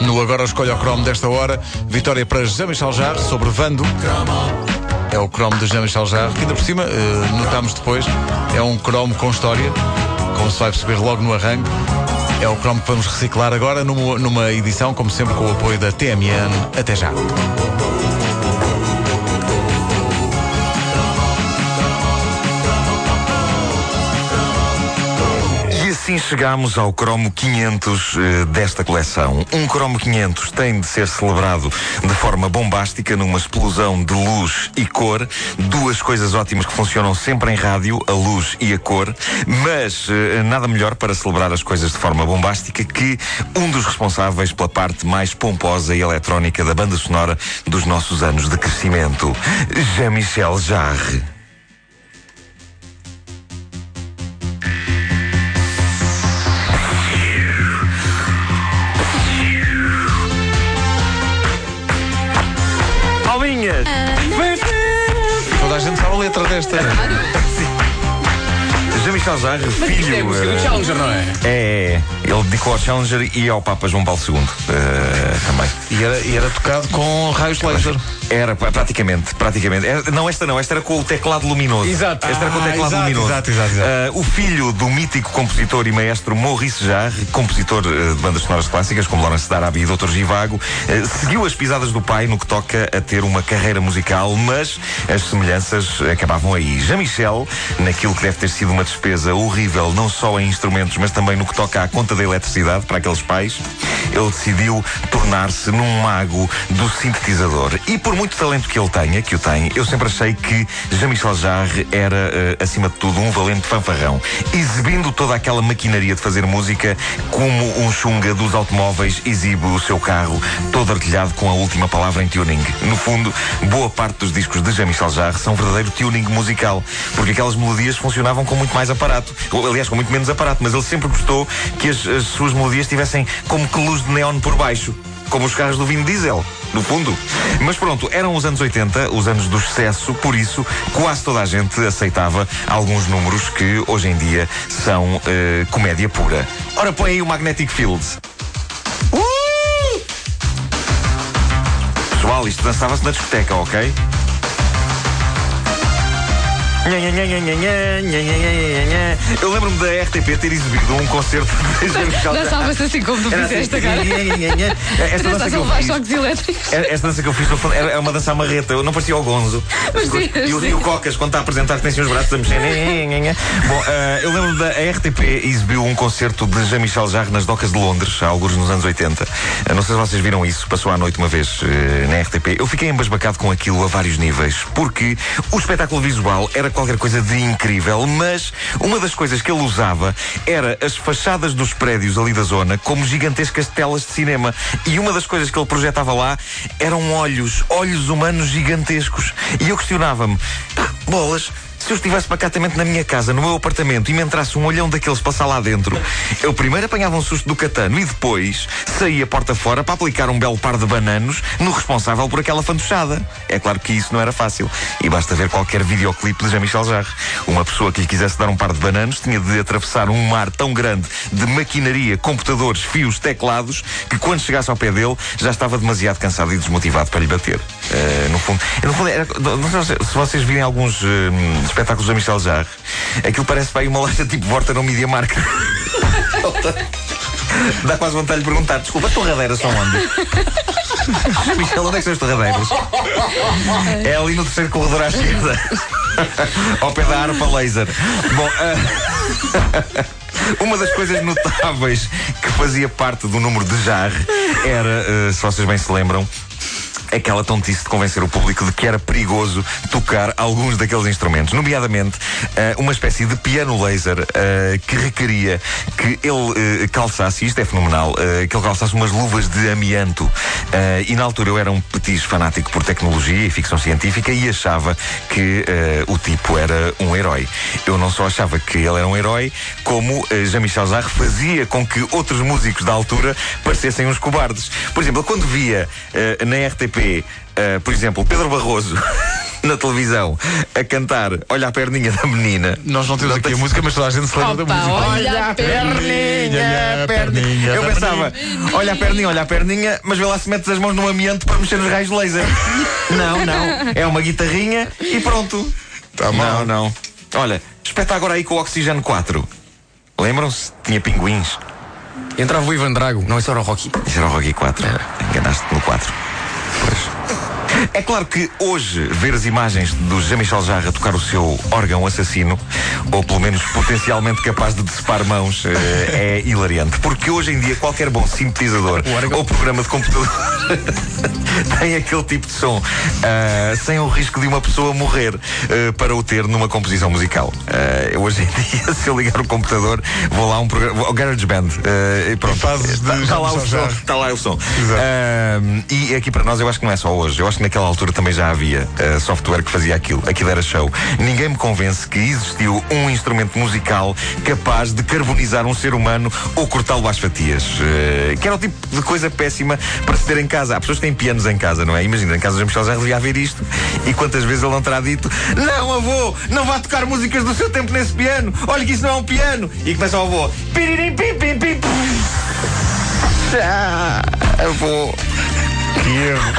No Agora Escolha o Chrome desta hora, vitória para Michel Jarre sobre Vando. É o Chrome de Michel Jarre, que ainda por cima, eh, notámos depois, é um Chrome com história, como se vai perceber logo no arranque. É o Chrome que vamos reciclar agora numa, numa edição, como sempre, com o apoio da TMN. Até já. Assim chegamos ao cromo 500 eh, desta coleção. Um cromo 500 tem de ser celebrado de forma bombástica, numa explosão de luz e cor. Duas coisas ótimas que funcionam sempre em rádio, a luz e a cor. Mas eh, nada melhor para celebrar as coisas de forma bombástica que um dos responsáveis pela parte mais pomposa e eletrónica da banda sonora dos nossos anos de crescimento, Jean-Michel Jarre. Gente sabe a letra desta. Jean-Michel Jarre, Mas isto é filho. música do Challenger, não é? É, ele dedicou ao Challenger e ao Papa João Paulo II eh, também. E era, e era tocado com raios laser. Era pra- praticamente, praticamente. Era- não, esta não, esta era com o teclado luminoso. Exato. Esta era com o Ah, teclado exato, luminoso. exato, exato, exato. Ah, o filho do mítico compositor e maestro Maurice Jarre, compositor eh, de bandas sonoras clássicas como Lawrence da Arábia e Dr. Givago, seguiu as pisadas do pai no que toca a ter uma carreira musical, mas as semelhanças acabavam aí. Jean-Michel, naquilo que deve ter sido uma despesa horrível, não só em instrumentos, mas também no que toca à conta da eletricidade para aqueles pais, ele decidiu tornar-se num mago do sintetizador. E por muito talento que ele tenha, que o tem, eu sempre achei que Jean-Michel Jarre era, eh, acima de tudo, um valente fanfarrão, exibindo toda aquela maquinaria de fazer música como um chunga dos automóveis exibe o seu carro, todo artilhado com a última palavra em tuning. No fundo, boa parte dos discos de Jean-Michel Jarre são verdadeiro tuning musical, porque aquelas melodias funcionavam com muito mais aparato, aliás, com muito menos aparato, mas ele sempre gostou que as, as suas melodias tivessem como que luz de neon por baixo como os carros do Vin Diesel, no fundo. Mas pronto, eram os anos 80, os anos do sucesso, por isso quase toda a gente aceitava alguns números que hoje em dia são eh, comédia pura. Ora, põe aí o Magnetic Fields. Uh! Pessoal, isto dançava-se na discoteca, ok? Eu lembro-me da RTP ter exibido um concerto de Jean-Michel Jarre. Dançava-se assim como tu fizeste assim, agora. Esta dança que eu fiz. choques elétricos. Era- Esta dança que eu fiz no fundo, era era uma dança amarreta, eu não parecia o Gonzo. E, o, sim. e o Cocas, quando está a apresentar, tem assim os braços a mexer. Bom, eh, eu lembro da RTP exibiu um concerto de Jean-Michel Jarre nas docas de Londres, há alguns nos anos 80. Eh, não sei se vocês viram isso, passou à noite uma vez eh, na RTP. Eu fiquei embasbacado com aquilo a vários níveis, porque o espetáculo visual era qualquer coisa de incrível, mas uma das coisas que ele usava era as fachadas dos prédios ali da zona como gigantescas telas de cinema. E uma das coisas que ele projetava lá eram olhos, olhos humanos gigantescos. E eu questionava-me, bolas. Se eu estivesse pacatamente na minha casa, no meu apartamento, e me entrasse um olhão daqueles passar lá dentro, eu primeiro apanhava um susto do catano e depois saía porta fora para aplicar um belo par de bananos no responsável por aquela fantochada. É claro que isso não era fácil. E basta ver qualquer videoclipe de Jean-Michel Jarre. Uma pessoa que lhe quisesse dar um par de bananos tinha de atravessar um mar tão grande de maquinaria, computadores, fios, teclados, que quando chegasse ao pé dele já estava demasiado cansado e desmotivado para lhe bater. Eh, no fundo, no fundo era- não sei se vocês virem alguns eh, espetáculos de Michel Jarre, aquilo parece bem uma loja tipo Vorta no Media Market. Dá quase vontade de perguntar: desculpa, torradeiras são onde? Michel, onde é que são as torradeiras? É ali no terceiro corredor à esquerda, ao pé da harpa laser. Bom, ah, Uma das coisas notáveis que fazia parte do número de Jarre era, eh, se vocês bem se lembram, aquela tontice de convencer o público de que era perigoso tocar alguns daqueles instrumentos, nomeadamente eh, uma espécie de piano laser eh, que requeria que ele eh, calçasse, isto é fenomenal, que ele calçasse umas luvas de amianto. E na altura eu era um petis fanático por tecnologia e ficção científica e achava que o tipo era um herói. Eu não só achava que ele era um herói, como Jean-Michel Jarre fazia com que outros músicos da altura parecessem uns cobardes. Por exemplo, quando via na RTP, eh, por exemplo, Pedro Barroso na televisão a cantar Olha a perninha da menina. Nós não temos aqui a música, mas toda a gente se lembra da música. olha a perninha, a perninha Eu pensava, olha a perninha, olha a perninha, mas vê lá se metes as mãos no amianto para mexer nos raios de laser. não, não. É uma guitarrinha e pronto. Tá mal. não, não. Olha, espeta agora aí com o Oxigênio 4. Lembram-se? Tinha pinguins. Entrava o Ivan Drago, não, isso era o Rocky. Isso era o Rocky 4. Enganaste-te no 4. É claro que hoje ver as imagens do Jean-Michel Jarre tocar o seu órgão assassino, ou pelo menos potencialmente capaz de decepar mãos, eh, é hilariante. Porque hoje em dia qualquer bom sintetizador O ou programa de computador tem aquele tipo de som, ah, sem o risco de uma pessoa morrer ah, para o ter numa composição musical. Ah, hoje em dia, se eu ligar o computador, vou lá um programa, ao GarageBand, ah, e pronto. E fazes de Está está lá o som. Está lá o som. E aqui para nós eu acho que não é só hoje. Eu acho que naquela altura também já havia ah, software que fazia aquilo. Aquilo era show. Ninguém me convence que existiu um instrumento musical capaz de carbonizar um ser humano ou cortá-lo às fatias. Ah, que era o tipo de coisa péssima para se ter em casa. Há pessoas que têm pianos em casa, não é? Imagina, em casa de Michel já devia haver isto. E quantas vezes ele não terá dito: Não, avô, não vá tocar músicas do seu tempo nesse piano. Olha que isso não é um piano. E começa o avô: Piririm, pim, pim, pim. Ah, avô. Erro.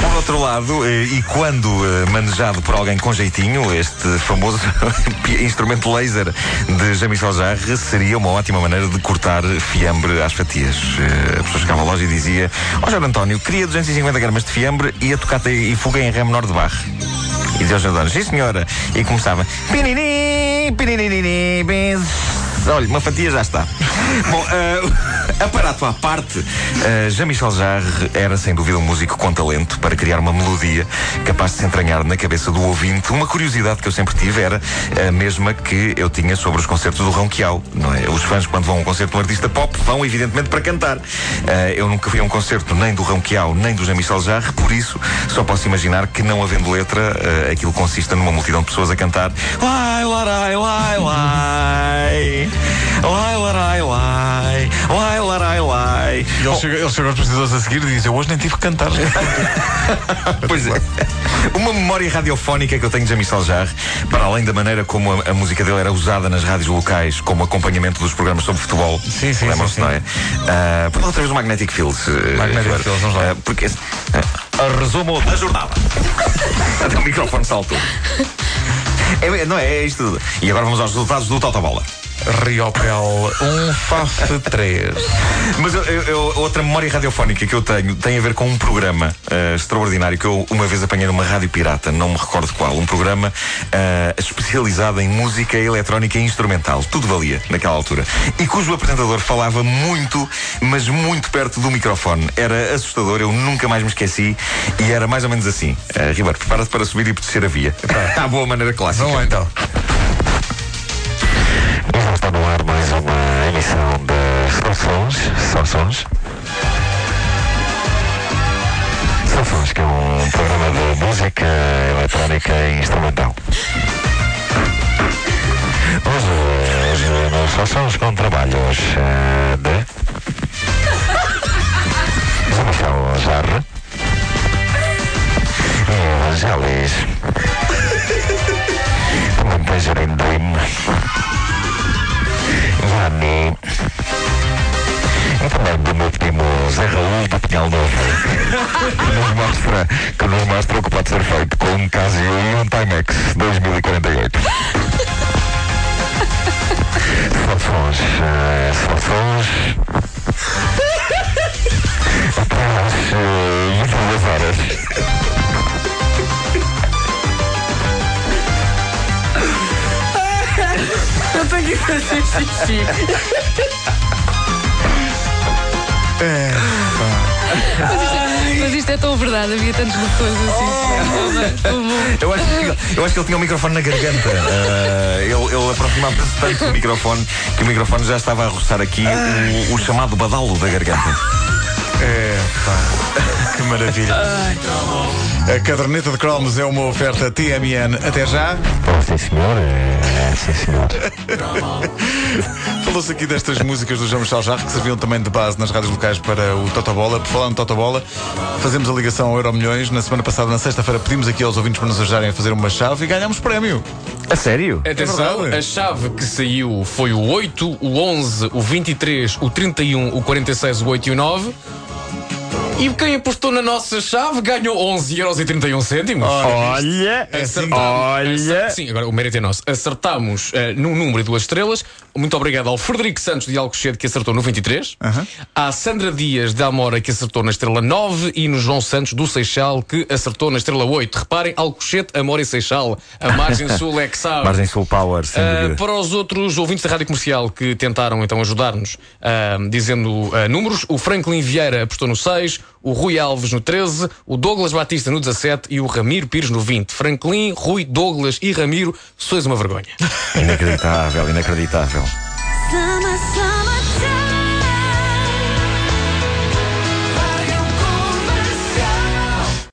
Por outro lado, eh, e quando eh, manejado por alguém com jeitinho, este famoso instrumento laser de Jean-Michel Jarre seria uma ótima maneira de cortar fiambre às fatias. Eh, A pessoa chegava à loja e dizia: Ó Jorge António, queria 250 gramas de fiambre e a tocata e fuga em ré menor de barre. E dizia ao Jorge António: Sim senhora. E começava: Piriri, piriri. Olha, uma fatia já está. Bom, eh, aparato à parte, eh, Jean-Michel Jarre era sem dúvida um músico com talento para criar uma melodia capaz de se entranhar na cabeça do ouvinte. Uma curiosidade que eu sempre tive era a mesma que eu tinha sobre os concertos do Ronquial, não é? Os fãs, quando vão a um concerto de um artista pop, vão evidentemente para cantar. Eh, eu nunca fui a um concerto nem do Ronquial nem do Jean-Michel Jarre, por isso só posso imaginar que, não havendo letra, eh, aquilo consista numa multidão de pessoas a cantar Lai, larai, lai, lai Lai, larai, lai Lai, lai E ele chega, ele chega aos prestadores a seguir e diz: Eu hoje nem tive que cantar. Pois é. Uma memória radiofónica que eu tenho de Jean-Michel Jarre, para além da maneira como a, a música dele era usada nas rádios locais como acompanhamento dos programas sobre futebol. Sim, sim, Lembram-se, não é? Põe lá outra vez o Magnetic Fields. eh, Magnetic. Fields, vamos lá. Ah, porque. Uh, resumo da jornada. Até o microfone saltou. É, não é, é isto. tudo. E agora vamos aos resultados do Totobola. Riopel 1, FAF 3. Mas eu- eu- outra memória radiofónica que eu tenho tem a ver com um programa eh, extraordinário que eu uma vez apanhei numa rádio pirata, não me recordo qual. Um programa eh, especializado em música eletrónica e instrumental. Tudo valia naquela altura. E cujo apresentador falava muito, mas muito perto do microfone. Era assustador, eu nunca mais me esqueci. E era mais ou menos assim: Eh, Ribeiro, prepara-te para subir e descer a via. À boa maneira clássica. Vamos lá então. Já está no ar mais uma emissão de Sons. Sons. Sons, que é um programa de música eletrónica e instrumental. Hoje, hoje nos Sons com trabalhos eh, de José Michel Jarre e Evangelis. Que nos mostra, que nos mostra o que pode ser feito com um Casio e um Timex 2048. Sons, eh, sons. Até às eh, 22 horas. Eu tenho que fazer xixi. Mas isto, é, mas isto é tão verdade, havia tantos botões assim. Bom. Eu acho, que, eu acho que ele tinha o microfone na garganta. Ah, ele ele aproximava-se tanto do microfone que o microfone já estava a roçar aqui o, o chamado badalo da garganta. É, pá, que maravilha. A caderneta de cromos é uma oferta TMN. Até já. Oh, sim senhor, é, sim senhor. Falou Falou-se aqui destas músicas do João Michel Jarre que serviam também de base nas rádios locais para o Totobola. Por falar no Totobola, fazemos a ligação ao Euro Milhões. Na semana passada, na sexta-feira, pedimos aqui aos ouvintes para nos ajudarem a fazer uma chave e ganhámos prémio. A sério? Atenção, verdade. a chave que saiu foi o 8, o 11, o 23, o 31, o 46, o 8 e o 9. E quem apostou na nossa chave ganhou 11,31€. Olha, Acertámos- olha. acer- Sim, agora o mérito é nosso. Acertámos eh, num número e duas estrelas. Muito obrigado ao Frederico Santos de Alcochete que acertou no 23. À Sandra Dias de Almora que acertou na estrela 9 e no João Santos do Seixal que acertou na estrela 8. Reparem, Alcochete, Amora e Seixal. A margem sul é que sabe. Margem Sul Power, sem Uh, para os outros ouvintes da Rádio Comercial que tentaram então ajudar-nos uh, dizendo uh, números, o Franklin Vieira apostou no 6, o Rui Alves no 13, o Douglas Batista no 17 e o Ramiro Pires no 20. Franklin, Rui, Douglas e Ramiro, sois uma vergonha. Inacreditável, inacreditável.